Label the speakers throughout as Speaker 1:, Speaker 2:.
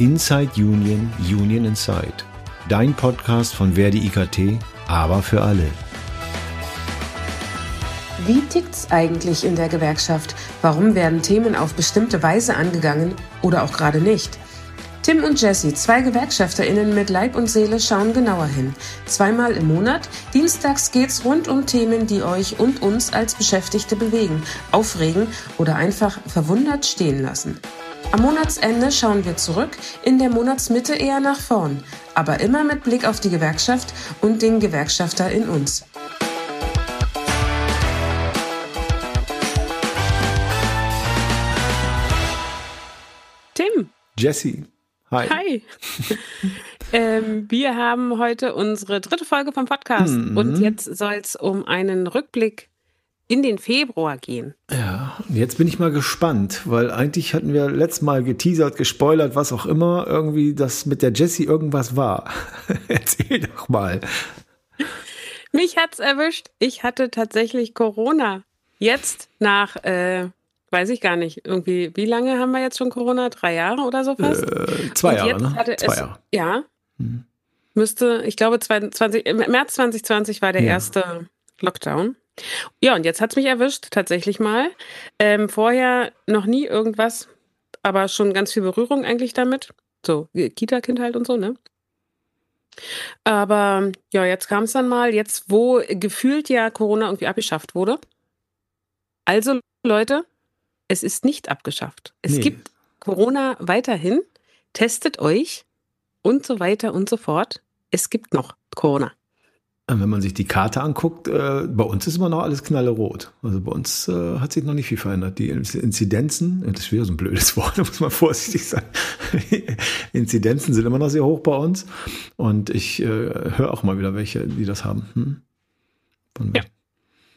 Speaker 1: Inside Union, Union Inside. Dein Podcast von Verdi IKT, aber für alle.
Speaker 2: Wie tickt's eigentlich in der Gewerkschaft? Warum werden Themen auf bestimmte Weise angegangen oder auch gerade nicht? Tim und Jesse, zwei GewerkschafterInnen mit Leib und Seele, schauen genauer hin. Zweimal im Monat. Dienstags geht's rund um Themen, die euch und uns als Beschäftigte bewegen, aufregen oder einfach verwundert stehen lassen. Am Monatsende schauen wir zurück, in der Monatsmitte eher nach vorn, aber immer mit Blick auf die Gewerkschaft und den Gewerkschafter in uns. Tim.
Speaker 1: Jesse. Hi.
Speaker 2: Hi. ähm, wir haben heute unsere dritte Folge vom Podcast
Speaker 1: Mhm.
Speaker 2: und jetzt soll es um einen Rückblick in den Februar gehen.
Speaker 1: Ja, jetzt bin ich mal gespannt, weil eigentlich hatten wir letztes Mal geteasert, gespoilert, was auch immer, irgendwie, dass mit der Jessie irgendwas war. Erzähl doch mal.
Speaker 2: Mich hat's erwischt. Ich hatte tatsächlich Corona. Jetzt nach, äh, weiß ich gar nicht, irgendwie, wie lange haben wir jetzt schon Corona? Drei Jahre oder so fast?
Speaker 1: Äh, zwei Jahre, ne? Zwei
Speaker 2: es,
Speaker 1: Jahre.
Speaker 2: Ja.
Speaker 1: Mhm.
Speaker 2: Müsste, ich glaube, 20, im März 2020 war der
Speaker 1: Ja.
Speaker 2: erste Lockdown. Ja, und jetzt hat's mich erwischt, tatsächlich mal. Ähm, vorher noch nie irgendwas, aber schon ganz viel Berührung eigentlich damit. So, Kita-Kind halt und so, ne? Aber ja, jetzt kam es dann mal, jetzt wo gefühlt ja Corona irgendwie abgeschafft wurde. Also Leute, es ist nicht abgeschafft. Es
Speaker 1: Nee.
Speaker 2: gibt Corona weiterhin. Testet euch und so weiter und so fort. Es gibt noch Corona.
Speaker 1: Wenn man sich die Karte anguckt, äh, bei uns ist immer noch alles knallerot. Also bei uns äh, hat sich noch nicht viel verändert. Die Inzidenzen, das ist wieder so ein blödes Wort, da muss man vorsichtig sein. Die Inzidenzen sind immer noch sehr hoch bei uns. Und ich äh, höre auch mal wieder welche, die das haben. Hm? Von-
Speaker 2: Ja.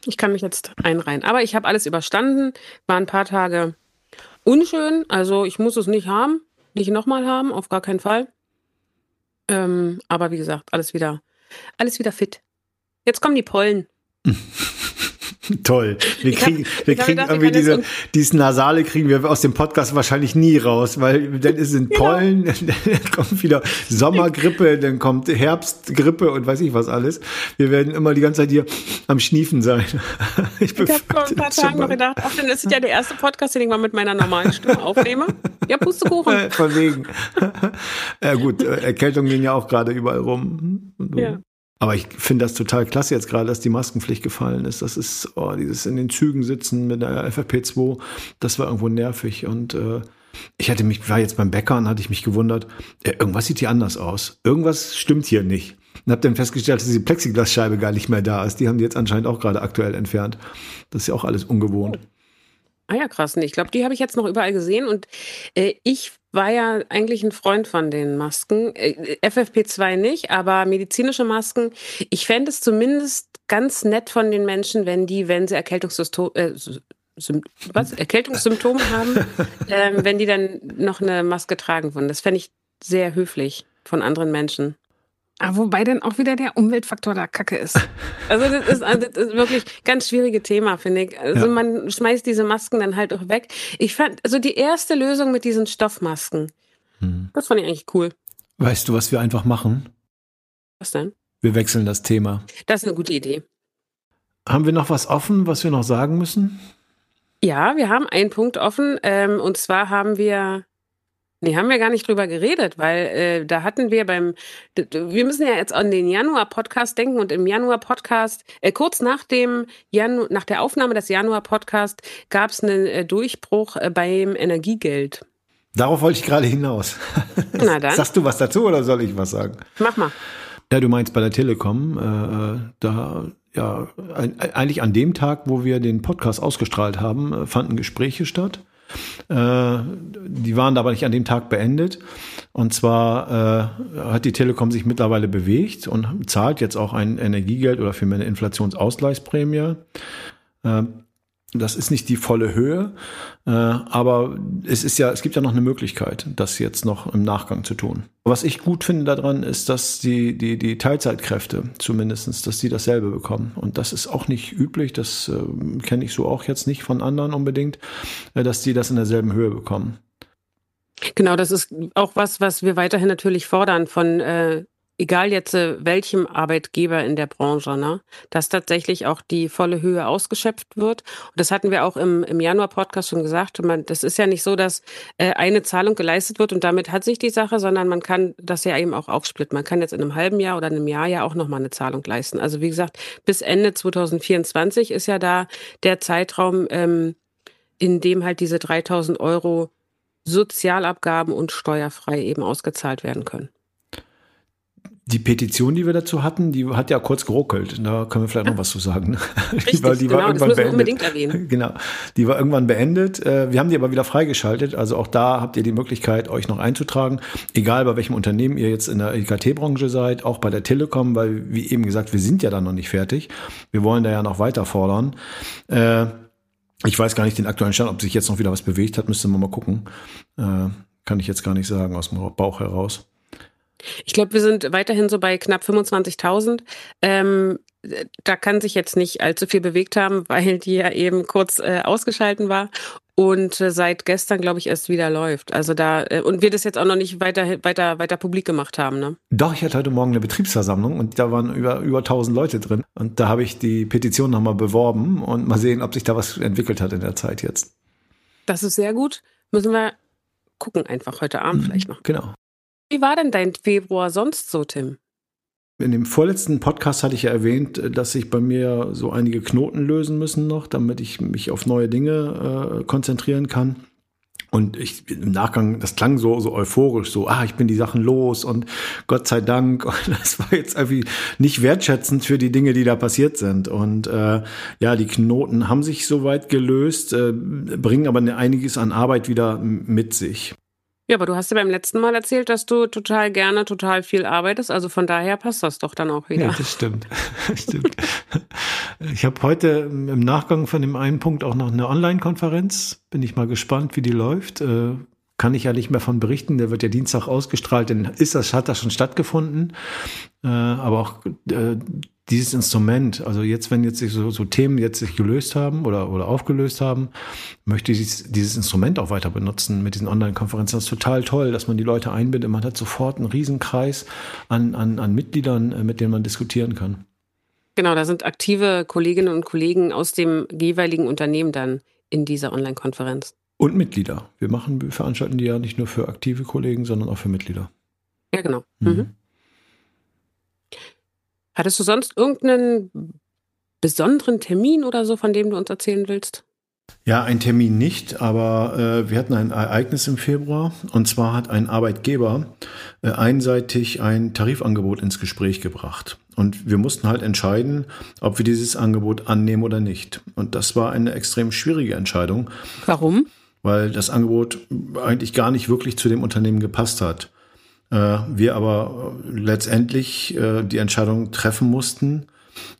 Speaker 2: Ich kann mich jetzt einreihen. Aber ich habe alles überstanden. War ein paar Tage unschön. Also ich muss es nicht haben, nicht nochmal haben, auf gar keinen Fall. Ähm, aber wie gesagt, alles wieder, alles wieder fit. Jetzt kommen die Pollen.
Speaker 1: Toll. Wir
Speaker 2: Ich hab-
Speaker 1: kriegen, wir kriegen
Speaker 2: gedacht,
Speaker 1: irgendwie diese, dieses Nasale kriegen wir aus dem Podcast wahrscheinlich nie raus, weil dann ist
Speaker 2: Genau.
Speaker 1: es Pollen, dann kommt wieder Sommergrippe, dann kommt Herbstgrippe und weiß ich was alles. Wir werden immer die ganze Zeit hier am Schniefen sein. Ich,
Speaker 2: Ich habe vor ein paar Tagen noch gedacht, ach, das ist ja der erste Podcast, den ich mal mit meiner normalen Stimme aufnehme. Ja, Pustekuchen.
Speaker 1: Von wegen. ja gut, äh, Erkältungen gehen ja auch gerade überall rum. So.
Speaker 2: Ja.
Speaker 1: Aber ich finde das total klasse jetzt gerade, dass die Maskenpflicht gefallen ist. Das ist, oh, dieses in den Zügen sitzen mit der FFP2, das war irgendwo nervig. Und äh, ich hatte mich, war jetzt beim Bäcker und hatte ich mich gewundert, äh, irgendwas sieht hier anders aus. Irgendwas stimmt hier nicht. Und habe dann festgestellt, dass die Plexiglasscheibe gar nicht mehr da ist. Die haben die jetzt anscheinend auch gerade aktuell entfernt. Das ist ja auch alles ungewohnt.
Speaker 2: Ah ja, krass. Ich glaube, die habe ich jetzt noch überall gesehen. Und äh, ich war ja eigentlich ein Freund von den Masken. Äh, FFP2 nicht, aber medizinische Masken. Ich fände es zumindest ganz nett von den Menschen, wenn die, wenn sie Erkältungssymptome, äh, was? Erkältungssymptome haben, ähm, wenn die dann noch eine Maske tragen würden. Das fände ich sehr höflich von anderen Menschen. Aber wobei dann auch wieder der Umweltfaktor da kacke ist. Also das ist, also das ist wirklich ein ganz schwierige Thema, finde ich. Also
Speaker 1: Ja.
Speaker 2: man schmeißt diese Masken dann halt auch weg. Ich fand, also die erste Lösung mit diesen Stoffmasken,
Speaker 1: Hm.
Speaker 2: das fand ich eigentlich cool.
Speaker 1: Weißt du, was wir einfach machen?
Speaker 2: Was denn?
Speaker 1: Wir wechseln das Thema.
Speaker 2: Das ist eine gute Idee.
Speaker 1: Haben wir noch was offen, was wir noch sagen müssen?
Speaker 2: Ja, wir haben einen Punkt offen. Ähm, und zwar haben wir, nee, haben wir gar nicht drüber geredet, weil äh, da hatten wir beim, wir müssen ja jetzt an den Januar-Podcast denken und im Januar-Podcast, äh, kurz nach dem Janu nach der Aufnahme des Januar-Podcast gab es einen äh, Durchbruch äh, beim Energiegeld.
Speaker 1: Darauf wollte ich gerade hinaus.
Speaker 2: Na dann,
Speaker 1: Sagst du was dazu oder soll ich was sagen?
Speaker 2: mach mal.
Speaker 1: Ja, du meinst bei der Telekom, äh, da ja eigentlich an dem Tag, wo wir den Podcast ausgestrahlt haben, äh, fanden Gespräche statt. Äh, die waren aber nicht an dem Tag beendet. Und zwar äh, hat die Telekom sich mittlerweile bewegt und zahlt jetzt auch ein Energiegeld oder für eine Inflationsausgleichsprämie. Das ist nicht die volle Höhe, äh, aber es ist ja, es gibt ja noch eine Möglichkeit, das jetzt noch im Nachgang zu tun. Was ich gut finde daran ist, dass die, die, die Teilzeitkräfte zumindestens, dass die dasselbe bekommen. Und das ist auch nicht üblich, das äh, kenne ich so auch jetzt nicht von anderen unbedingt, äh, dass die das in derselben Höhe bekommen.
Speaker 2: Genau, das ist auch was, was wir weiterhin natürlich fordern von äh, egal jetzt äh, welchem Arbeitgeber in der Branche, ne, dass tatsächlich auch die volle Höhe ausgeschöpft wird. Und das hatten wir auch im, im Januar-Podcast schon gesagt. Man, das ist ja nicht so, dass äh, eine Zahlung geleistet wird und damit hat sich die Sache, sondern man kann das ja eben auch aufsplitten. Man kann jetzt in einem halben Jahr oder einem Jahr ja auch nochmal eine Zahlung leisten. Also wie gesagt, bis Ende 2024 ist ja da der Zeitraum, ähm, in dem halt diese 3000 Euro Sozialabgaben und steuerfrei eben ausgezahlt werden können.
Speaker 1: Die Petition, die wir dazu hatten, die hat ja kurz geruckelt. Da können wir vielleicht noch was zu sagen.
Speaker 2: Richtig, die war, die genau, war irgendwann das müssen wir unbedingt erwähnen.
Speaker 1: Genau, die war irgendwann beendet. Äh, wir haben die aber wieder freigeschaltet. Also auch da habt ihr die Möglichkeit, euch noch einzutragen. Egal bei welchem Unternehmen ihr jetzt in der IKT-Branche seid, auch bei der Telekom, weil wie eben gesagt, wir sind ja da noch nicht fertig. Wir wollen da ja noch weiter fordern. Äh, ich weiß gar nicht den aktuellen Stand, ob sich jetzt noch wieder was bewegt hat, müsste man mal gucken. Äh, kann ich jetzt gar nicht sagen aus dem Bauch heraus.
Speaker 2: Ich glaube, wir sind weiterhin so bei knapp 25.000. Ähm, da kann sich jetzt nicht allzu viel bewegt haben, weil die ja eben kurz äh, ausgeschalten war und äh, seit gestern, glaube ich, erst wieder läuft. Also da äh, und wir das jetzt auch noch nicht weiter weiter weiter publik gemacht haben. Ne?
Speaker 1: Doch, ich hatte heute Morgen eine Betriebsversammlung und da waren über über 1000 Leute drin und da habe ich die Petition nochmal beworben und mal sehen, ob sich da was entwickelt hat in der Zeit jetzt.
Speaker 2: Das ist sehr gut. Müssen wir gucken einfach heute Abend mhm, vielleicht noch.
Speaker 1: Genau.
Speaker 2: Wie war denn dein Februar sonst so, Tim?
Speaker 1: In dem vorletzten Podcast hatte ich ja erwähnt, dass sich bei mir so einige Knoten lösen müssen noch, damit ich mich auf neue Dinge äh, konzentrieren kann. Und ich im Nachgang, das klang so, so euphorisch, so, ah, ich bin die Sachen los und Gott sei Dank. Und das war jetzt irgendwie nicht wertschätzend für die Dinge, die da passiert sind. Und äh, ja, die Knoten haben sich soweit gelöst, äh, bringen aber einiges an Arbeit wieder mit sich.
Speaker 2: Ja, aber du hast ja beim letzten Mal erzählt, dass du total gerne total viel arbeitest. Also von daher passt das doch dann auch wieder.
Speaker 1: Ja, das stimmt. stimmt. Ich habe heute im Nachgang von dem einen Punkt auch noch eine Online-Konferenz. Bin ich mal gespannt, wie die läuft. Äh, kann ich ja nicht mehr von berichten. Der wird ja Dienstag ausgestrahlt, denn ist das, hat das schon stattgefunden. Äh, aber auch äh, dieses Instrument, also jetzt, wenn jetzt sich so, so Themen jetzt sich gelöst haben oder, oder aufgelöst haben, möchte ich dieses, dieses Instrument auch weiter benutzen mit diesen Online-Konferenzen. Das ist total toll, dass man die Leute einbindet. Man hat sofort einen Riesenkreis an, an, an Mitgliedern, äh, mit denen man diskutieren kann.
Speaker 2: Genau, da sind aktive Kolleginnen und Kollegen aus dem jeweiligen Unternehmen dann in dieser Online-Konferenz.
Speaker 1: Und Mitglieder. Wir machen, wir veranstalten die ja nicht nur für aktive Kollegen, sondern auch für Mitglieder.
Speaker 2: Ja, genau. Mhm. Hattest du sonst irgendeinen besonderen Termin oder so, von dem du uns erzählen willst?
Speaker 1: Ja, ein Termin nicht, aber äh, wir hatten ein Ereignis im Februar und zwar hat ein Arbeitgeber äh, einseitig ein Tarifangebot ins Gespräch gebracht. Und wir mussten halt entscheiden, ob wir dieses Angebot annehmen oder nicht. Und das war eine extrem schwierige Entscheidung.
Speaker 2: Warum?
Speaker 1: Weil das Angebot eigentlich gar nicht wirklich zu dem Unternehmen gepasst hat. Äh, wir aber letztendlich äh, die Entscheidung treffen mussten,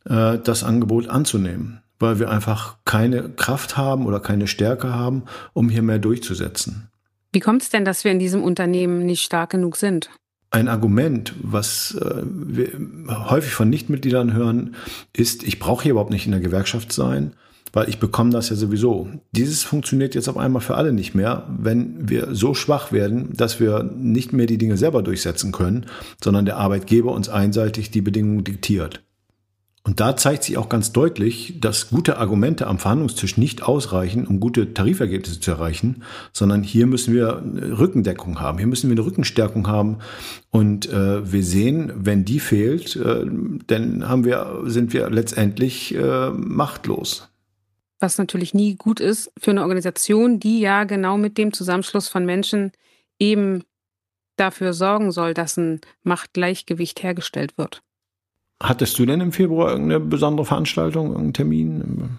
Speaker 1: äh, das Angebot anzunehmen, weil wir einfach keine Kraft haben oder keine Stärke haben, um hier mehr durchzusetzen.
Speaker 2: Wie kommt es denn, dass wir in diesem Unternehmen nicht stark genug sind?
Speaker 1: Ein Argument, was wir häufig von Nichtmitgliedern hören, ist, ich brauche hier überhaupt nicht in der Gewerkschaft sein weil ich bekomme das ja sowieso. Dieses funktioniert jetzt auf einmal für alle nicht mehr, wenn wir so schwach werden, dass wir nicht mehr die Dinge selber durchsetzen können, sondern der Arbeitgeber uns einseitig die Bedingungen diktiert. Und da zeigt sich auch ganz deutlich, dass gute Argumente am Verhandlungstisch nicht ausreichen, um gute Tarifergebnisse zu erreichen, sondern hier müssen wir Rückendeckung haben, hier müssen wir eine Rückenstärkung haben. Und äh, wir sehen, wenn die fehlt, äh, dann haben wir, sind wir letztendlich äh, machtlos
Speaker 2: was natürlich nie gut ist für eine Organisation, die ja genau mit dem Zusammenschluss von Menschen eben dafür sorgen soll, dass ein Machtgleichgewicht hergestellt wird.
Speaker 1: Hattest du denn im Februar irgendeine besondere Veranstaltung, irgendeinen Termin?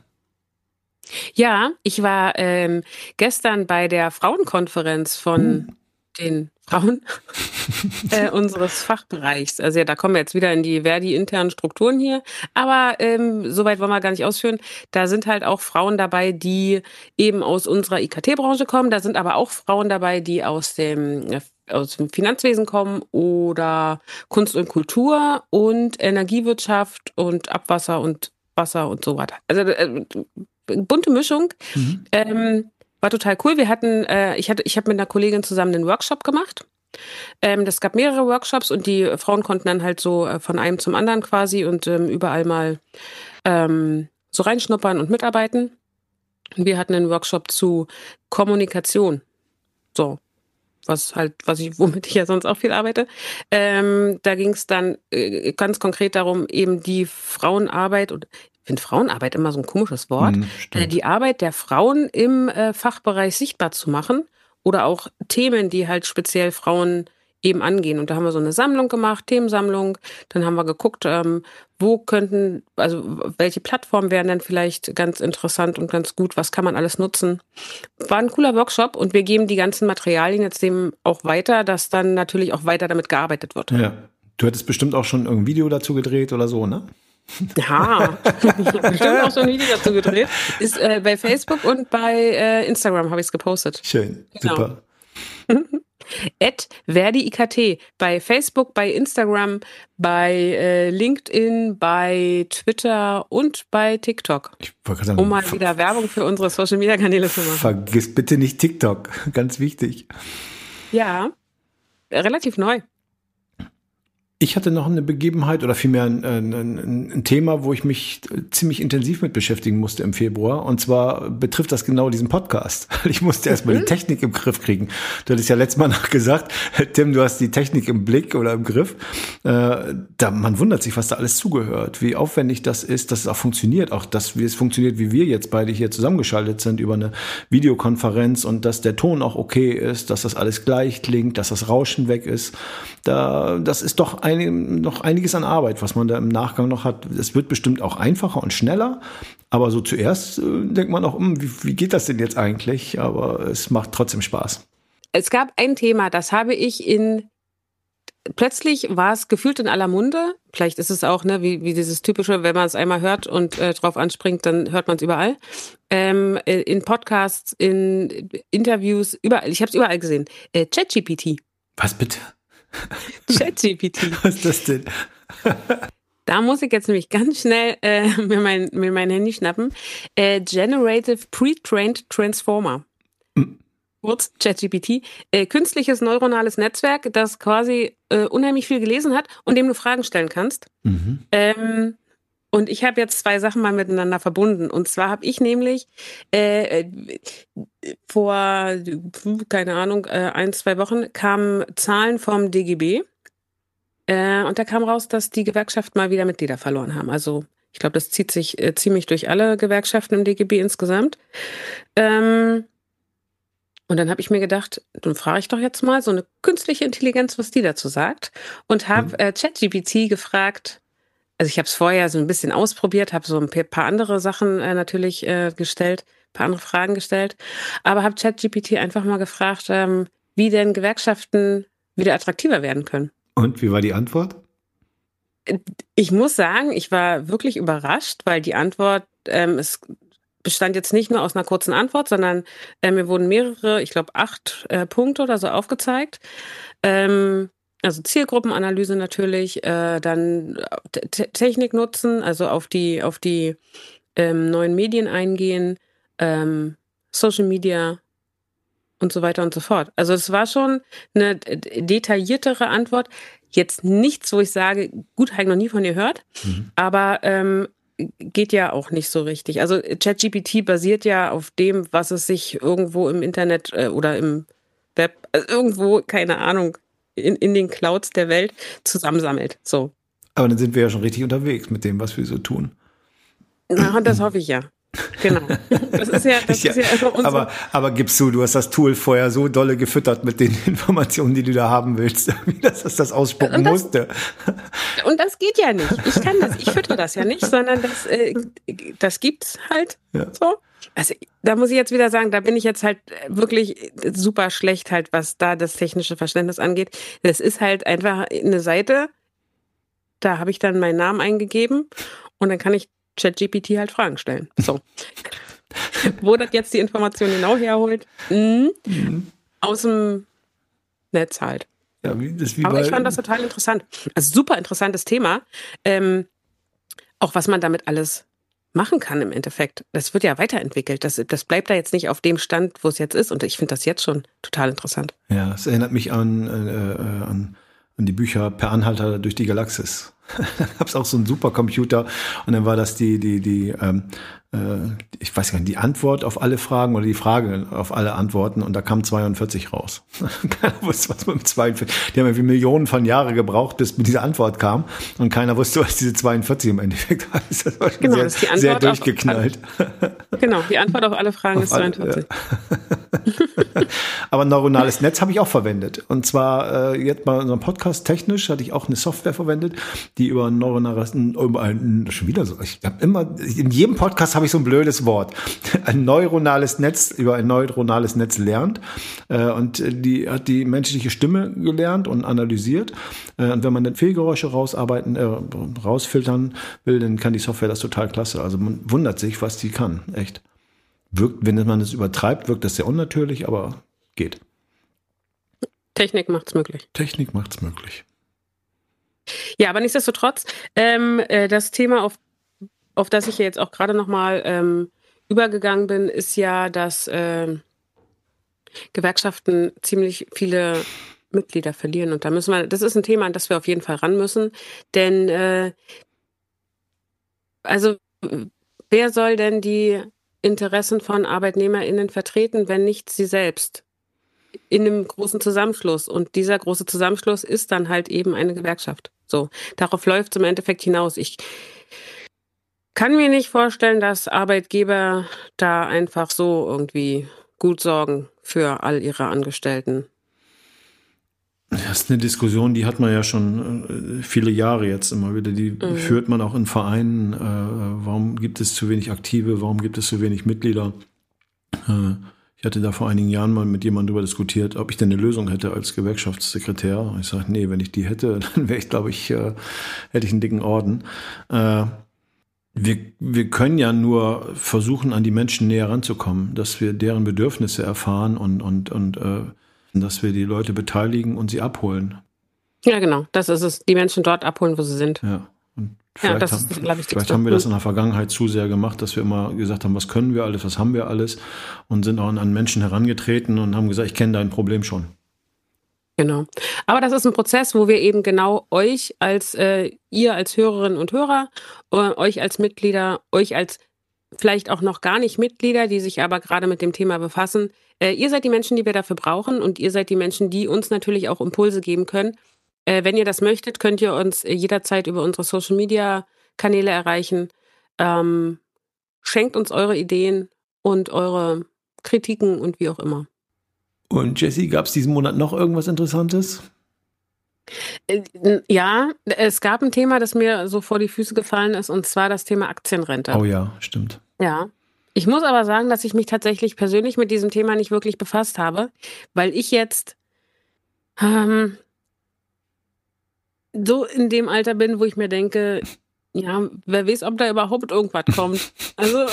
Speaker 2: Ja, ich war ähm, gestern bei der Frauenkonferenz von hm den Frauen äh, unseres Fachbereichs. Also ja, da kommen wir jetzt wieder in die Verdi-internen Strukturen hier. Aber ähm, soweit wollen wir gar nicht ausführen. Da sind halt auch Frauen dabei, die eben aus unserer IKT-Branche kommen. Da sind aber auch Frauen dabei, die aus dem äh, aus dem Finanzwesen kommen oder Kunst und Kultur und Energiewirtschaft und Abwasser und Wasser und so weiter. Also äh, bunte Mischung. Mhm. Ähm, war total cool. Wir hatten, äh, ich hatte, ich habe mit einer Kollegin zusammen einen Workshop gemacht. Ähm, das gab mehrere Workshops und die Frauen konnten dann halt so äh, von einem zum anderen quasi und ähm, überall mal ähm, so reinschnuppern und mitarbeiten. Wir hatten einen Workshop zu Kommunikation. So, was halt, was ich, womit ich ja sonst auch viel arbeite. Ähm, da ging es dann äh, ganz konkret darum, eben die Frauenarbeit und finde Frauenarbeit immer so ein komisches Wort, mm, äh, die Arbeit der Frauen im äh, Fachbereich sichtbar zu machen oder auch Themen, die halt speziell Frauen eben angehen. Und da haben wir so eine Sammlung gemacht, Themensammlung. Dann haben wir geguckt, ähm, wo könnten, also welche Plattformen wären denn vielleicht ganz interessant und ganz gut, was kann man alles nutzen. War ein cooler Workshop und wir geben die ganzen Materialien jetzt dem auch weiter, dass dann natürlich auch weiter damit gearbeitet wird.
Speaker 1: Ja. Du hättest bestimmt auch schon ein Video dazu gedreht oder so, ne?
Speaker 2: Ja, ich habe bestimmt auch schon ein Video dazu gedreht. Ist äh, bei Facebook und bei äh, Instagram habe ich es gepostet.
Speaker 1: Schön, genau. super.
Speaker 2: At Verdi IKT bei Facebook, bei Instagram, bei äh, LinkedIn, bei Twitter und bei TikTok. Ich sagen, um mal wieder Werbung für unsere Social Media Kanäle zu machen.
Speaker 1: Vergiss bitte nicht TikTok, ganz wichtig.
Speaker 2: Ja, relativ neu.
Speaker 1: Ich hatte noch eine Begebenheit oder vielmehr ein, ein, ein, Thema, wo ich mich ziemlich intensiv mit beschäftigen musste im Februar. Und zwar betrifft das genau diesen Podcast. Ich musste erstmal mhm. die Technik im Griff kriegen. Du hattest ja letztes Mal noch gesagt, Tim, du hast die Technik im Blick oder im Griff. Äh, da, man wundert sich, was da alles zugehört, wie aufwendig das ist, dass es auch funktioniert. Auch, dass wie es funktioniert, wie wir jetzt beide hier zusammengeschaltet sind über eine Videokonferenz und dass der Ton auch okay ist, dass das alles gleich klingt, dass das Rauschen weg ist. Da, das ist doch ein, noch einiges an Arbeit, was man da im Nachgang noch hat. Es wird bestimmt auch einfacher und schneller, aber so zuerst äh, denkt man auch, hm, wie, wie geht das denn jetzt eigentlich? Aber es macht trotzdem Spaß.
Speaker 2: Es gab ein Thema, das habe ich in plötzlich war es gefühlt in aller Munde. Vielleicht ist es auch, ne, wie, wie dieses typische, wenn man es einmal hört und äh, drauf anspringt, dann hört man es überall. Ähm, äh, in Podcasts, in Interviews, überall. Ich habe es überall gesehen. Äh, ChatGPT.
Speaker 1: Was bitte?
Speaker 2: ChatGPT.
Speaker 1: Was ist das denn?
Speaker 2: Da muss ich jetzt nämlich ganz schnell äh, mir, mein, mir mein Handy schnappen. Äh, Generative Pre-Trained Transformer. Mhm. Kurz ChatGPT. Äh, künstliches neuronales Netzwerk, das quasi äh, unheimlich viel gelesen hat und dem du Fragen stellen kannst. Mhm. Ähm, und ich habe jetzt zwei Sachen mal miteinander verbunden. Und zwar habe ich nämlich äh, äh vor, keine Ahnung, äh, ein, zwei Wochen kamen Zahlen vom DGB. Äh, und da kam raus, dass die Gewerkschaften mal wieder Mitglieder verloren haben. Also ich glaube, das zieht sich äh, ziemlich durch alle Gewerkschaften im DGB insgesamt. Ähm, und dann habe ich mir gedacht, dann frage ich doch jetzt mal so eine künstliche Intelligenz, was die dazu sagt. Und habe mhm. äh, ChatGPT gefragt, also ich habe es vorher so ein bisschen ausprobiert, habe so ein paar andere Sachen äh, natürlich äh, gestellt, paar andere Fragen gestellt, aber habe ChatGPT einfach mal gefragt, ähm, wie denn Gewerkschaften wieder attraktiver werden können.
Speaker 1: Und wie war die Antwort?
Speaker 2: Ich muss sagen, ich war wirklich überrascht, weil die Antwort, ähm, es bestand jetzt nicht nur aus einer kurzen Antwort, sondern äh, mir wurden mehrere, ich glaube acht äh, Punkte oder so aufgezeigt. Ähm, also Zielgruppenanalyse natürlich, äh, dann T Technik nutzen, also auf die, auf die ähm, neuen Medien eingehen, ähm, Social Media und so weiter und so fort. Also es war schon eine detailliertere Antwort. Jetzt nichts, wo ich sage, gut, habe ich noch nie von ihr gehört, mhm. aber ähm, geht ja auch nicht so richtig. Also ChatGPT basiert ja auf dem, was es sich irgendwo im Internet äh, oder im Web, also irgendwo, keine Ahnung, in, in den Clouds der Welt zusammensammelt. So.
Speaker 1: Aber dann sind wir ja schon richtig unterwegs mit dem, was wir so tun.
Speaker 2: Na, das hoffe ich ja. Genau. Das ist ja, das
Speaker 1: ja, ist ja also aber, aber gibst du, du hast das Tool vorher so dolle gefüttert mit den Informationen, die du da haben willst, dass das das ausspucken das, musste.
Speaker 2: Und das geht ja nicht. Ich kann das, ich fütter das ja nicht, sondern das, äh, das gibt's halt ja. so. Also da muss ich jetzt wieder sagen, da bin ich jetzt halt wirklich super schlecht halt, was da das technische Verständnis angeht. Das ist halt einfach eine Seite, da habe ich dann meinen Namen eingegeben und dann kann ich ChatGPT halt Fragen stellen. So. Wo das jetzt die Information genau herholt? Mhm. Mhm. Aus dem Netz halt. Ja, Aber ich fand das total interessant. Also super interessantes Thema. Ähm, auch was man damit alles machen kann im Endeffekt. Das wird ja weiterentwickelt. Das, das bleibt da jetzt nicht auf dem Stand, wo es jetzt ist. Und ich finde das jetzt schon total interessant.
Speaker 1: Ja, es erinnert mich an, äh, äh an, an die Bücher Per Anhalter durch die Galaxis. da gab es auch so einen Supercomputer und dann war das die, die, die, ähm, äh, ich weiß gar nicht, die Antwort auf alle Fragen oder die Frage auf alle Antworten und da kam 42 raus. keiner wusste, was mit 42, die haben irgendwie Millionen von Jahren gebraucht, bis diese Antwort kam und keiner wusste, was diese 42 im Endeffekt heißt. Das war schon genau, sehr, das ist die Antwort sehr durchgeknallt.
Speaker 2: Auf, genau, die Antwort auf alle Fragen auf ist 42.
Speaker 1: Alle, Aber neuronales Netz habe ich auch verwendet und zwar äh, jetzt bei unserem Podcast technisch hatte ich auch eine Software verwendet, die über neuronales, schon wieder so, ich habe immer, in jedem Podcast habe ich so ein blödes Wort. Ein neuronales Netz über ein neuronales Netz lernt äh, und die hat die menschliche Stimme gelernt und analysiert. Äh, und wenn man dann Fehlgeräusche rausarbeiten, äh, rausfiltern will, dann kann die Software das total klasse. Also man wundert sich, was die kann. Echt. Wirkt, wenn man es übertreibt, wirkt das sehr unnatürlich, aber geht.
Speaker 2: Technik macht's möglich.
Speaker 1: Technik macht's möglich.
Speaker 2: Ja, aber nichtsdestotrotz, ähm, äh, das Thema, auf, auf das ich jetzt auch gerade nochmal ähm, übergegangen bin, ist ja, dass äh, Gewerkschaften ziemlich viele Mitglieder verlieren. Und da müssen wir, das ist ein Thema, an das wir auf jeden Fall ran müssen. Denn äh, also wer soll denn die Interessen von ArbeitnehmerInnen vertreten, wenn nicht sie selbst? in einem großen Zusammenschluss. Und dieser große Zusammenschluss ist dann halt eben eine Gewerkschaft. So, darauf läuft es im Endeffekt hinaus. Ich kann mir nicht vorstellen, dass Arbeitgeber da einfach so irgendwie gut sorgen für all ihre Angestellten.
Speaker 1: Das ist eine Diskussion, die hat man ja schon äh, viele Jahre jetzt immer wieder. Die mhm. führt man auch in Vereinen. Äh, warum gibt es zu wenig Aktive? Warum gibt es zu wenig Mitglieder? Äh, ich hatte da vor einigen Jahren mal mit jemandem darüber diskutiert, ob ich denn eine Lösung hätte als Gewerkschaftssekretär. Ich sage, nee, wenn ich die hätte, dann wäre ich, glaube ich, hätte ich einen dicken Orden. Wir, wir können ja nur versuchen, an die Menschen näher ranzukommen, dass wir deren Bedürfnisse erfahren und, und, und äh, dass wir die Leute beteiligen und sie abholen.
Speaker 2: Ja, genau. Das ist es. Die Menschen dort abholen, wo sie sind.
Speaker 1: Ja. Vielleicht, ja, haben, vielleicht haben wir das in der Vergangenheit zu sehr gemacht, dass wir immer gesagt haben, was können wir alles, was haben wir alles und sind auch an Menschen herangetreten und haben gesagt, ich kenne dein Problem schon.
Speaker 2: Genau. Aber das ist ein Prozess, wo wir eben genau euch als äh, ihr als Hörerinnen und Hörer, äh, euch als Mitglieder, euch als vielleicht auch noch gar nicht Mitglieder, die sich aber gerade mit dem Thema befassen, äh, ihr seid die Menschen, die wir dafür brauchen und ihr seid die Menschen, die uns natürlich auch Impulse geben können, äh, wenn ihr das möchtet, könnt ihr uns jederzeit über unsere Social Media Kanäle erreichen. Ähm, schenkt uns eure Ideen und eure Kritiken und wie auch immer.
Speaker 1: Und Jesse, gab es diesen Monat noch irgendwas Interessantes?
Speaker 2: Äh, ja, es gab ein Thema, das mir so vor die Füße gefallen ist, und zwar das Thema Aktienrente.
Speaker 1: Oh ja, stimmt.
Speaker 2: Ja. Ich muss aber sagen, dass ich mich tatsächlich persönlich mit diesem Thema nicht wirklich befasst habe, weil ich jetzt ähm, so in dem Alter bin, wo ich mir denke, ja, wer weiß, ob da überhaupt irgendwas kommt. Also,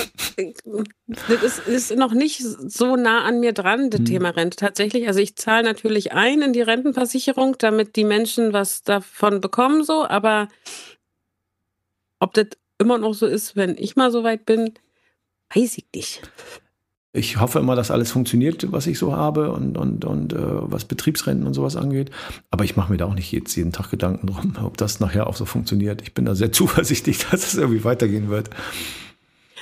Speaker 2: das ist, ist noch nicht so nah an mir dran, das hm. Thema Rente tatsächlich. Also, ich zahle natürlich ein in die Rentenversicherung, damit die Menschen was davon bekommen, so, aber ob das immer noch so ist, wenn ich mal so weit bin, weiß ich nicht.
Speaker 1: Ich hoffe immer, dass alles funktioniert, was ich so habe und, und, und äh, was Betriebsrenten und sowas angeht. Aber ich mache mir da auch nicht jetzt jeden Tag Gedanken drum, ob das nachher auch so funktioniert. Ich bin da sehr zuversichtlich, dass es irgendwie weitergehen wird.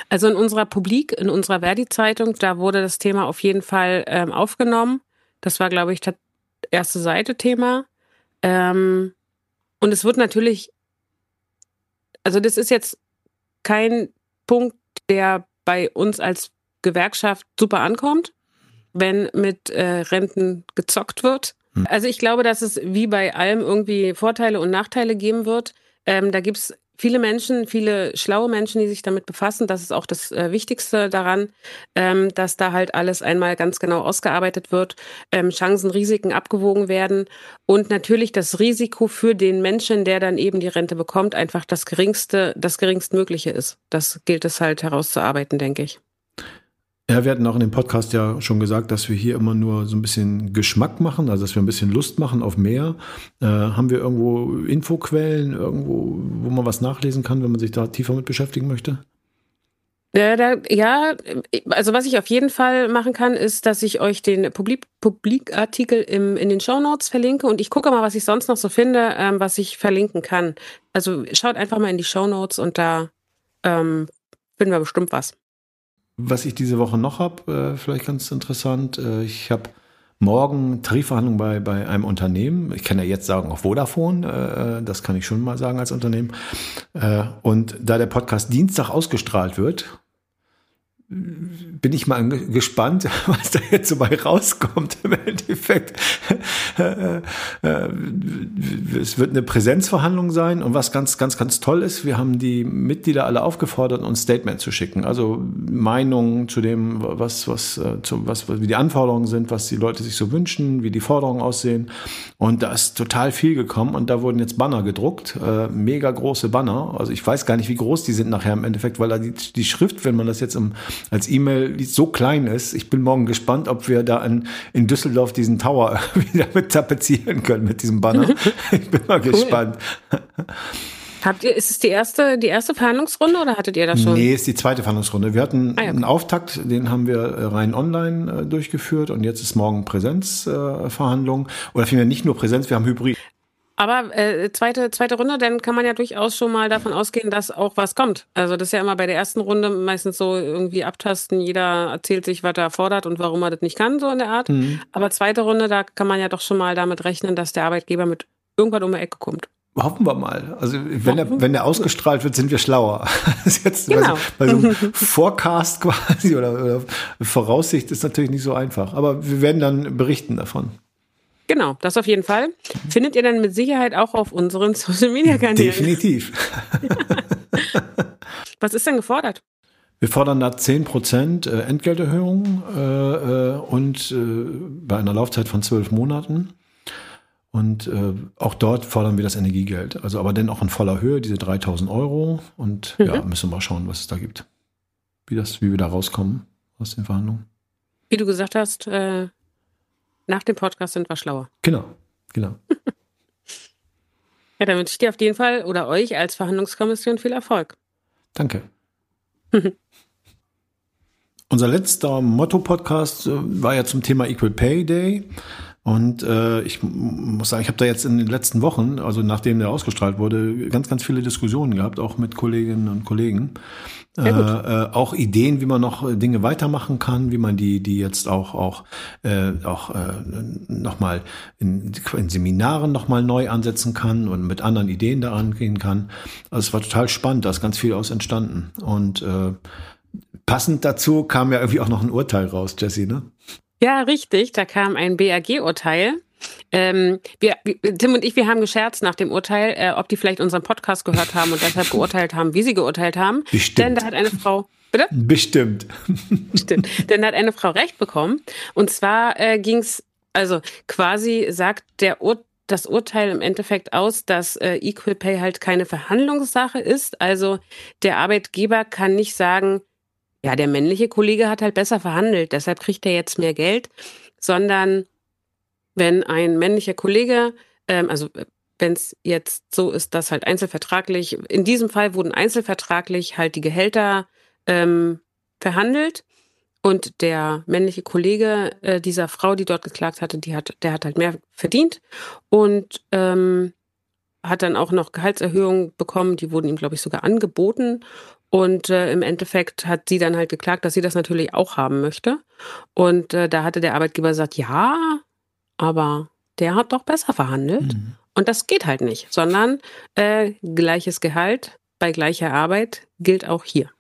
Speaker 2: Also in unserer Publik, in unserer Verdi-Zeitung, da wurde das Thema auf jeden Fall ähm, aufgenommen. Das war, glaube ich, das erste Seite-Thema. Ähm, und es wird natürlich, also das ist jetzt kein Punkt, der bei uns als Gewerkschaft super ankommt, wenn mit äh, Renten gezockt wird. Hm. Also ich glaube, dass es wie bei allem irgendwie Vorteile und Nachteile geben wird. Ähm, da gibt es viele Menschen, viele schlaue Menschen, die sich damit befassen. Das ist auch das äh, Wichtigste daran, ähm, dass da halt alles einmal ganz genau ausgearbeitet wird, ähm, Chancen, Risiken abgewogen werden und natürlich das Risiko für den Menschen, der dann eben die Rente bekommt, einfach das geringste, das geringstmögliche ist. Das gilt es halt herauszuarbeiten, denke ich.
Speaker 1: Ja, wir hatten auch in dem Podcast ja schon gesagt, dass wir hier immer nur so ein bisschen Geschmack machen, also dass wir ein bisschen Lust machen auf mehr. Äh, haben wir irgendwo Infoquellen, irgendwo, wo man was nachlesen kann, wenn man sich da tiefer mit beschäftigen möchte?
Speaker 2: Ja, da, ja, also was ich auf jeden Fall machen kann, ist, dass ich euch den Publik Publikartikel im, in den Show Notes verlinke und ich gucke mal, was ich sonst noch so finde, ähm, was ich verlinken kann. Also schaut einfach mal in die Show Notes und da ähm, finden wir bestimmt was.
Speaker 1: Was ich diese Woche noch habe, äh, vielleicht ganz interessant, äh, ich habe morgen Tarifverhandlungen bei, bei einem Unternehmen. Ich kann ja jetzt sagen, auch Vodafone, äh, äh, das kann ich schon mal sagen als Unternehmen. Äh, und da der Podcast Dienstag ausgestrahlt wird, bin ich mal gespannt, was da jetzt so bei rauskommt im Endeffekt. es wird eine Präsenzverhandlung sein und was ganz, ganz, ganz toll ist, wir haben die Mitglieder alle aufgefordert, uns Statement zu schicken. Also Meinungen zu dem, was, was, äh, zu, was, wie die Anforderungen sind, was die Leute sich so wünschen, wie die Forderungen aussehen. Und da ist total viel gekommen und da wurden jetzt Banner gedruckt, äh, mega große Banner. Also ich weiß gar nicht, wie groß die sind nachher im Endeffekt, weil da die, die Schrift, wenn man das jetzt im als E-Mail so klein ist. Ich bin morgen gespannt, ob wir da in, in Düsseldorf diesen Tower wieder mit tapezieren können mit diesem Banner. ich bin mal cool. gespannt.
Speaker 2: Habt ihr, ist es die erste, die erste Verhandlungsrunde oder hattet ihr das schon?
Speaker 1: Nee, ist die zweite Verhandlungsrunde. Wir hatten ah, ja. einen Auftakt, den haben wir äh, rein online äh, durchgeführt und jetzt ist morgen Präsenzverhandlung. Äh, oder vielmehr nicht nur Präsenz, wir haben Hybrid.
Speaker 2: Aber äh, zweite, zweite Runde, dann kann man ja durchaus schon mal davon ausgehen, dass auch was kommt. Also das ist ja immer bei der ersten Runde meistens so irgendwie abtasten, jeder erzählt sich, was er fordert und warum er das nicht kann, so in der Art. Mhm. Aber zweite Runde, da kann man ja doch schon mal damit rechnen, dass der Arbeitgeber mit irgendwas um die Ecke kommt.
Speaker 1: Hoffen wir mal. Also wenn er, wenn er ausgestrahlt wird, sind wir schlauer. Jetzt genau. bei, so, bei so einem Forecast quasi oder, oder Voraussicht ist natürlich nicht so einfach. Aber wir werden dann berichten davon.
Speaker 2: Genau, das auf jeden Fall. Findet ihr dann mit Sicherheit auch auf unseren Social Media Kanälen.
Speaker 1: Definitiv.
Speaker 2: Was ist denn gefordert?
Speaker 1: Wir fordern da 10% äh, Entgelterhöhung äh, äh, und bei einer Laufzeit von zwölf Monaten. Und auch dort fordern wir das Energiegeld. Also aber dann auch in voller Höhe, diese 3000 Euro. Und mhm. ja, müssen wir mal schauen, was es da gibt. Wie, das, wie wir da rauskommen aus den Verhandlungen.
Speaker 2: Wie du gesagt hast, nach dem Podcast sind wir schlauer.
Speaker 1: Genau, genau.
Speaker 2: ja, dann wünsche ich dir auf jeden Fall oder euch als Verhandlungskommission viel Erfolg.
Speaker 1: Danke. Unser letzter Motto-Podcast äh, war ja zum Thema Equal Pay Day. Und äh, ich muss sagen, ich habe da jetzt in den letzten Wochen, also nachdem der ausgestrahlt wurde, ganz, ganz viele Diskussionen gehabt, auch mit Kolleginnen und Kollegen. Äh, äh, auch Ideen, wie man noch Dinge weitermachen kann, wie man die, die jetzt auch auch äh, auch äh, nochmal in, in Seminaren nochmal neu ansetzen kann und mit anderen Ideen daran gehen kann. Also es war total spannend, da ist ganz viel aus entstanden. Und äh, passend dazu kam ja irgendwie auch noch ein Urteil raus, Jesse, ne?
Speaker 2: Ja, richtig. Da kam ein BAG-Urteil. Ähm, wir, Tim und ich, wir haben gescherzt nach dem Urteil, äh, ob die vielleicht unseren Podcast gehört haben und deshalb geurteilt haben, wie sie geurteilt haben.
Speaker 1: Bestimmt.
Speaker 2: Denn da hat eine Frau. Bitte?
Speaker 1: Bestimmt.
Speaker 2: Stimmt. Denn da hat eine Frau recht bekommen. Und zwar äh, ging es, also quasi sagt der Ur das Urteil im Endeffekt aus, dass äh, Equal Pay halt keine Verhandlungssache ist. Also der Arbeitgeber kann nicht sagen, ja, der männliche Kollege hat halt besser verhandelt, deshalb kriegt er jetzt mehr Geld, sondern wenn ein männlicher Kollege, ähm, also äh, wenn es jetzt so ist, dass halt einzelvertraglich, in diesem Fall wurden einzelvertraglich halt die Gehälter ähm, verhandelt und der männliche Kollege äh, dieser Frau, die dort geklagt hatte, die hat, der hat halt mehr verdient und ähm, hat dann auch noch Gehaltserhöhungen bekommen, die wurden ihm, glaube ich, sogar angeboten. Und äh, im Endeffekt hat sie dann halt geklagt, dass sie das natürlich auch haben möchte. Und äh, da hatte der Arbeitgeber gesagt, ja, aber der hat doch besser verhandelt. Mhm. Und das geht halt nicht, sondern äh, gleiches Gehalt bei gleicher Arbeit gilt auch hier.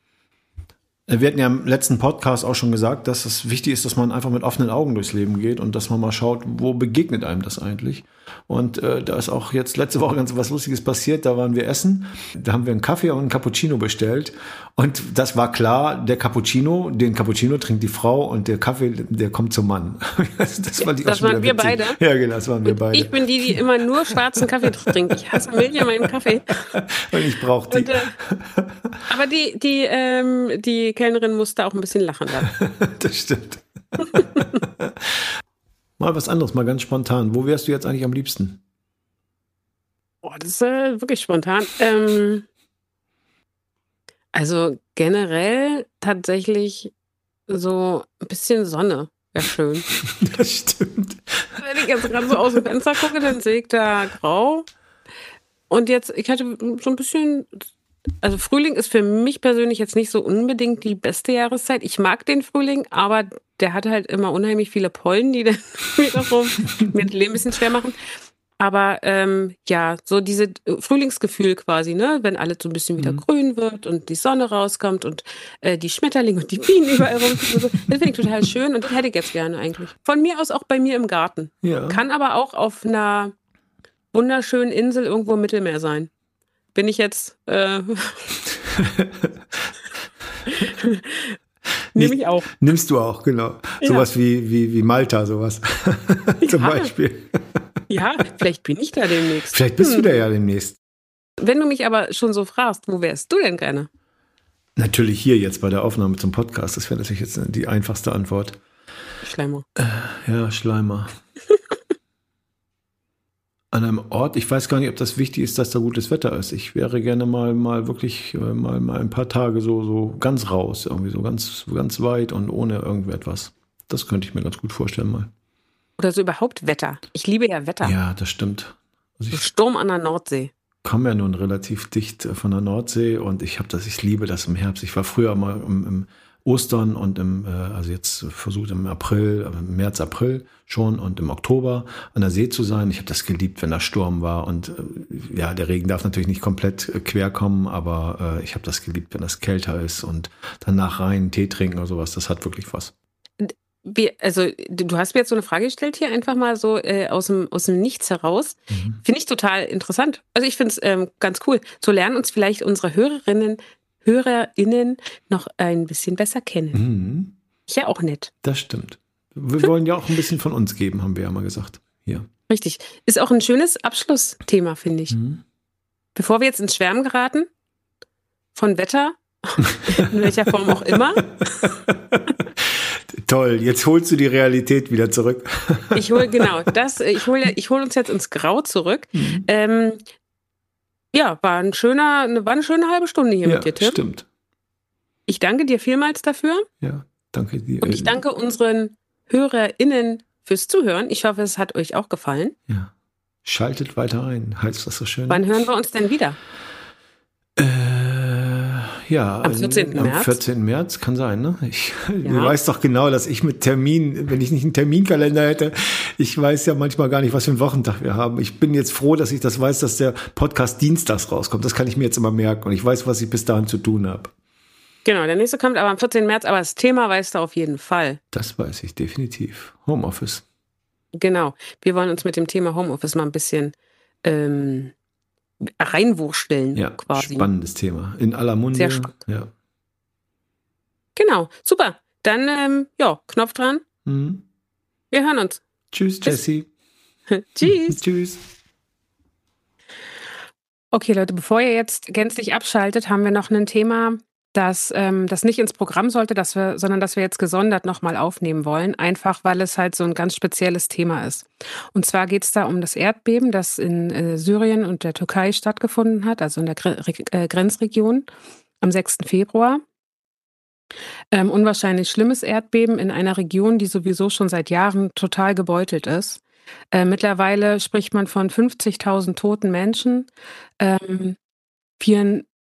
Speaker 1: Wir hatten ja im letzten Podcast auch schon gesagt, dass es wichtig ist, dass man einfach mit offenen Augen durchs Leben geht und dass man mal schaut, wo begegnet einem das eigentlich. Und äh, da ist auch jetzt letzte Woche ganz was Lustiges passiert. Da waren wir essen, da haben wir einen Kaffee und einen Cappuccino bestellt. Und das war klar, der Cappuccino, den Cappuccino trinkt die Frau und der Kaffee, der kommt zum Mann.
Speaker 2: das, das war die das waren wir beide.
Speaker 1: Ja, genau, das waren wir beide.
Speaker 2: Ich bin die, die immer nur schwarzen Kaffee trinkt. Ich hasse Milch in meinem Kaffee.
Speaker 1: Und ich brauche die. Und, äh,
Speaker 2: aber die, die, ähm, die Kellnerin musste auch ein bisschen lachen dann.
Speaker 1: das stimmt. mal was anderes, mal ganz spontan. Wo wärst du jetzt eigentlich am liebsten?
Speaker 2: Boah, das ist äh, wirklich spontan. Ähm, also generell tatsächlich so ein bisschen Sonne wäre schön.
Speaker 1: Das stimmt.
Speaker 2: Wenn ich jetzt gerade so aus dem Fenster gucke, dann sehe ich da grau. Und jetzt, ich hatte so ein bisschen, also Frühling ist für mich persönlich jetzt nicht so unbedingt die beste Jahreszeit. Ich mag den Frühling, aber der hat halt immer unheimlich viele Pollen, die dann wiederum mir das Leben ein bisschen schwer machen. Aber ähm, ja, so diese äh, Frühlingsgefühl quasi, ne, wenn alles so ein bisschen wieder mhm. grün wird und die Sonne rauskommt und äh, die Schmetterlinge und die Bienen überall rum. So, das finde ich total schön und das hätte ich jetzt gerne eigentlich. Von mir aus auch bei mir im Garten. Ja. Kann aber auch auf einer wunderschönen Insel irgendwo im Mittelmeer sein. Bin ich jetzt. Äh, Nehme ich auch.
Speaker 1: Nimmst du auch, genau. Ja. Sowas wie, wie, wie Malta, sowas. Zum ja. Beispiel.
Speaker 2: Ja, vielleicht bin ich da demnächst.
Speaker 1: Vielleicht bist hm. du da ja demnächst.
Speaker 2: Wenn du mich aber schon so fragst, wo wärst du denn gerne?
Speaker 1: Natürlich hier jetzt bei der Aufnahme zum Podcast. Das wäre natürlich jetzt die einfachste Antwort.
Speaker 2: Schleimer.
Speaker 1: Äh, ja, Schleimer. An einem Ort, ich weiß gar nicht, ob das wichtig ist, dass da gutes Wetter ist. Ich wäre gerne mal, mal wirklich äh, mal, mal ein paar Tage so, so ganz raus, irgendwie so ganz, ganz weit und ohne irgendetwas. Das könnte ich mir ganz gut vorstellen mal.
Speaker 2: Oder so überhaupt Wetter. Ich liebe ja Wetter.
Speaker 1: Ja, das stimmt.
Speaker 2: Also Sturm an der Nordsee.
Speaker 1: Ich komme ja nun relativ dicht von der Nordsee und ich habe das, ich liebe das im Herbst. Ich war früher mal im, im Ostern und im, äh, also jetzt versucht im April, äh, März, April schon und im Oktober an der See zu sein. Ich habe das geliebt, wenn da Sturm war und ja, der Regen darf natürlich nicht komplett quer kommen, aber äh, ich habe das geliebt, wenn das kälter ist und danach rein Tee trinken oder sowas. Das hat wirklich was.
Speaker 2: Wie, also du hast mir jetzt so eine Frage gestellt hier, einfach mal so äh, aus, dem, aus dem Nichts heraus. Mhm. Finde ich total interessant. Also ich finde es ähm, ganz cool. So lernen uns vielleicht unsere Hörerinnen, HörerInnen noch ein bisschen besser kennen. Mhm. Ist ja auch nett.
Speaker 1: Das stimmt. Wir wollen ja auch ein bisschen von uns geben, haben wir ja mal gesagt. Hier.
Speaker 2: Richtig. Ist auch ein schönes Abschlussthema, finde ich. Mhm. Bevor wir jetzt ins Schwärmen geraten, von Wetter, in welcher Form auch immer.
Speaker 1: Toll, jetzt holst du die Realität wieder zurück.
Speaker 2: ich hole genau das. Ich hole, ich hole uns jetzt ins Grau zurück. Mhm. Ähm, ja, war ein schöner, war eine schöne halbe Stunde hier
Speaker 1: ja,
Speaker 2: mit dir, Tim.
Speaker 1: Stimmt.
Speaker 2: Ich danke dir vielmals dafür.
Speaker 1: Ja, danke dir.
Speaker 2: Und ich danke unseren HörerInnen fürs Zuhören. Ich hoffe, es hat euch auch gefallen.
Speaker 1: Ja. Schaltet weiter ein, heißt das so schön.
Speaker 2: Wann hören wir uns denn wieder?
Speaker 1: Ja,
Speaker 2: am 14.
Speaker 1: Am
Speaker 2: März.
Speaker 1: 14. März kann sein, ne? Ich, ja. Du weißt doch genau, dass ich mit Termin, wenn ich nicht einen Terminkalender hätte, ich weiß ja manchmal gar nicht, was für einen Wochentag wir haben. Ich bin jetzt froh, dass ich das weiß, dass der Podcast dienstags rauskommt. Das kann ich mir jetzt immer merken und ich weiß, was ich bis dahin zu tun habe.
Speaker 2: Genau, der nächste kommt aber am 14. März, aber das Thema weißt du auf jeden Fall.
Speaker 1: Das weiß ich definitiv. Homeoffice.
Speaker 2: Genau. Wir wollen uns mit dem Thema Homeoffice mal ein bisschen ähm, reinwursteln.
Speaker 1: Ja, quasi. spannendes Thema. In aller Munde.
Speaker 2: Sehr spannend.
Speaker 1: Ja.
Speaker 2: Genau, super. Dann, ähm, ja, Knopf dran. Mhm. Wir hören uns.
Speaker 1: Tschüss, Jesse.
Speaker 2: Tschüss.
Speaker 1: Tschüss.
Speaker 2: Okay, Leute, bevor ihr jetzt gänzlich abschaltet, haben wir noch ein Thema, dass ähm, das nicht ins Programm sollte, dass wir, sondern dass wir jetzt gesondert nochmal aufnehmen wollen, einfach weil es halt so ein ganz spezielles Thema ist. Und zwar geht es da um das Erdbeben, das in äh, Syrien und der Türkei stattgefunden hat, also in der Gre äh, Grenzregion am 6. Februar. Ähm, unwahrscheinlich schlimmes Erdbeben in einer Region, die sowieso schon seit Jahren total gebeutelt ist. Äh, mittlerweile spricht man von 50.000 toten Menschen. Ähm,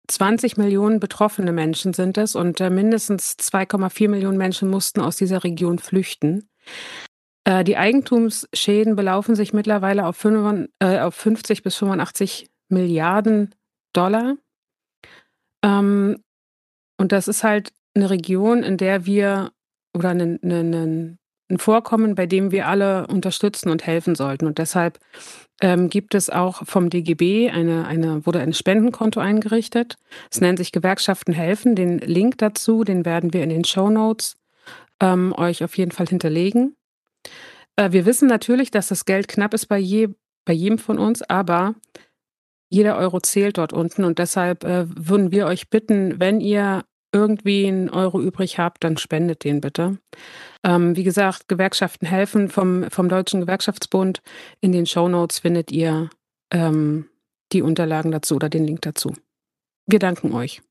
Speaker 2: 20 Millionen betroffene Menschen sind es und äh, mindestens 2,4 Millionen Menschen mussten aus dieser Region flüchten. Äh, die Eigentumsschäden belaufen sich mittlerweile auf, 5, äh, auf 50 bis 85 Milliarden Dollar. Ähm, und das ist halt eine Region, in der wir oder ein, ein, ein Vorkommen, bei dem wir alle unterstützen und helfen sollten. Und deshalb ähm, gibt es auch vom DGB eine, eine, wurde ein Spendenkonto eingerichtet. Es nennt sich Gewerkschaften helfen. Den Link dazu, den werden wir in den Show Notes ähm, euch auf jeden Fall hinterlegen. Äh, wir wissen natürlich, dass das Geld knapp ist bei, je, bei jedem von uns, aber jeder Euro zählt dort unten und deshalb äh, würden wir euch bitten, wenn ihr irgendwie einen Euro übrig habt, dann spendet den bitte. Ähm, wie gesagt, Gewerkschaften helfen vom, vom Deutschen Gewerkschaftsbund. In den Show Notes findet ihr ähm, die Unterlagen dazu oder den Link dazu. Wir danken euch.